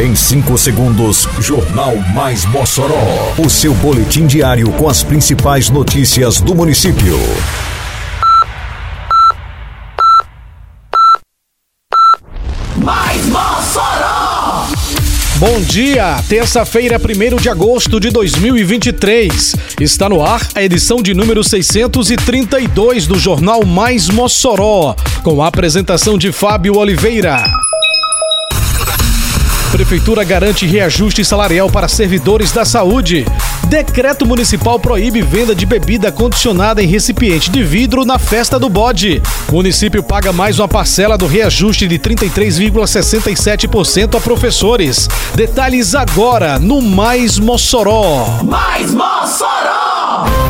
Em 5 segundos, Jornal Mais Mossoró. O seu boletim diário com as principais notícias do município. Mais Mossoró! Bom dia, terça-feira, 1 de agosto de 2023. Está no ar a edição de número 632 do Jornal Mais Mossoró, com a apresentação de Fábio Oliveira. Prefeitura garante reajuste salarial para servidores da saúde. Decreto municipal proíbe venda de bebida condicionada em recipiente de vidro na festa do bode. Município paga mais uma parcela do reajuste de 33,67% a professores. Detalhes agora no Mais Mossoró. Mais Mossoró!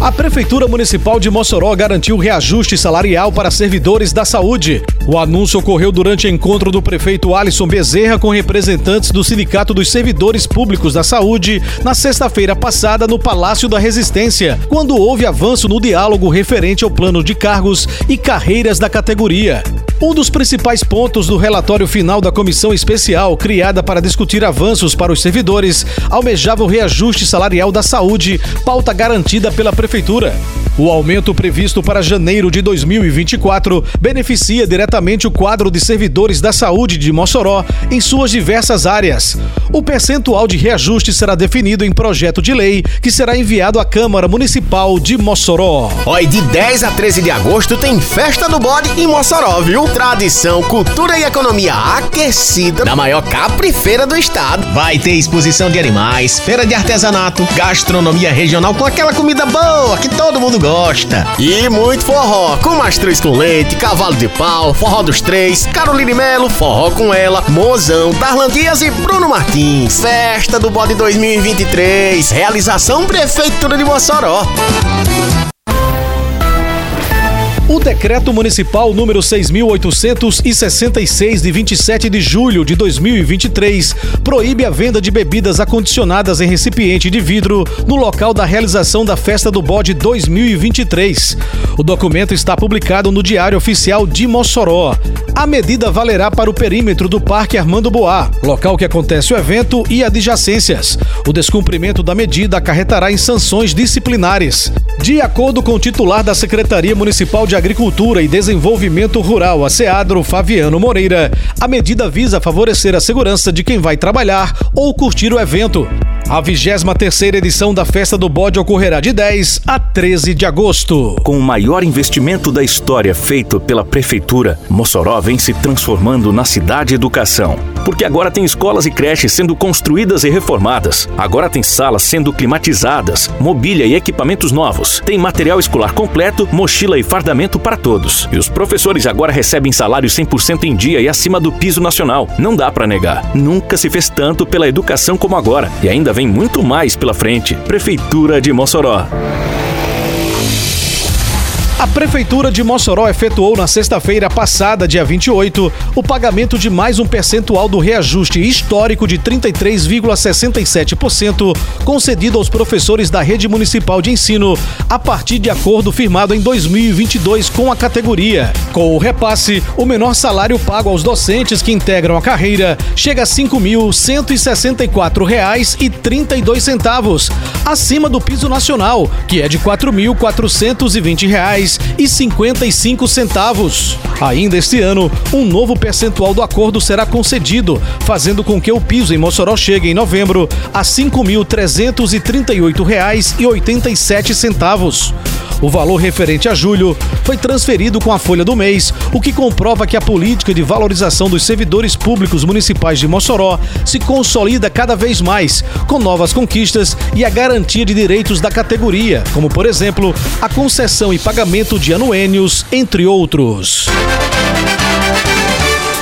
A Prefeitura Municipal de Mossoró garantiu reajuste salarial para servidores da saúde. O anúncio ocorreu durante encontro do prefeito Alisson Bezerra com representantes do Sindicato dos Servidores Públicos da Saúde na sexta-feira passada no Palácio da Resistência, quando houve avanço no diálogo referente ao plano de cargos e carreiras da categoria. Um dos principais pontos do relatório final da comissão especial, criada para discutir avanços para os servidores, almejava o reajuste salarial da saúde, pauta garantida pela Prefeitura. O aumento previsto para janeiro de 2024 beneficia diretamente o quadro de servidores da saúde de Mossoró em suas diversas áreas. O percentual de reajuste será definido em projeto de lei que será enviado à Câmara Municipal de Mossoró. Oi, de 10 a 13 de agosto tem Festa do Bode em Mossoró, viu? Tradição, cultura e economia aquecida na maior caprifeira do estado. Vai ter exposição de animais, feira de artesanato, gastronomia regional com aquela comida boa que todo mundo gosta. E muito forró, com mastruz com leite, cavalo de pau, forró dos três, Caroline Melo, forró com ela, Mozão, Darlan Dias e Bruno Martins. Festa do Bode 2023, realização Prefeitura de Mossoró. O decreto municipal número 6866 de 27 de julho de 2023 proíbe a venda de bebidas acondicionadas em recipiente de vidro no local da realização da Festa do Bode 2023. O documento está publicado no Diário Oficial de Mossoró. A medida valerá para o perímetro do Parque Armando Boá, local que acontece o evento e adjacências. O descumprimento da medida acarretará em sanções disciplinares. De acordo com o titular da Secretaria Municipal de Agricultura e Desenvolvimento Rural, a SEADRO, Fabiano Moreira, a medida visa favorecer a segurança de quem vai trabalhar ou curtir o evento. A 23 edição da Festa do Bode ocorrerá de 10 a 13 de agosto. Com o maior investimento da história feito pela Prefeitura, Mossoró vem se transformando na cidade educação. Porque agora tem escolas e creches sendo construídas e reformadas. Agora tem salas sendo climatizadas, mobília e equipamentos novos. Tem material escolar completo, mochila e fardamento para todos. E os professores agora recebem salário 100% em dia e acima do piso nacional. Não dá para negar. Nunca se fez tanto pela educação como agora. E ainda vem muito mais pela frente. Prefeitura de Mossoró. A Prefeitura de Mossoró efetuou na sexta-feira passada, dia 28, o pagamento de mais um percentual do reajuste histórico de 33,67% concedido aos professores da rede municipal de ensino a partir de acordo firmado em 2022 com a categoria. Com o repasse, o menor salário pago aos docentes que integram a carreira chega a R$ 5.164,32, acima do piso nacional, que é de R$ 4.420 e 55 centavos. Ainda este ano, um novo percentual do acordo será concedido, fazendo com que o piso em Mossoró chegue em novembro a R$ 5.338,87. O valor referente a julho foi transferido com a folha do mês, o que comprova que a política de valorização dos servidores públicos municipais de Mossoró se consolida cada vez mais, com novas conquistas e a garantia de direitos da categoria, como por exemplo, a concessão e pagamento de anuênios, entre outros.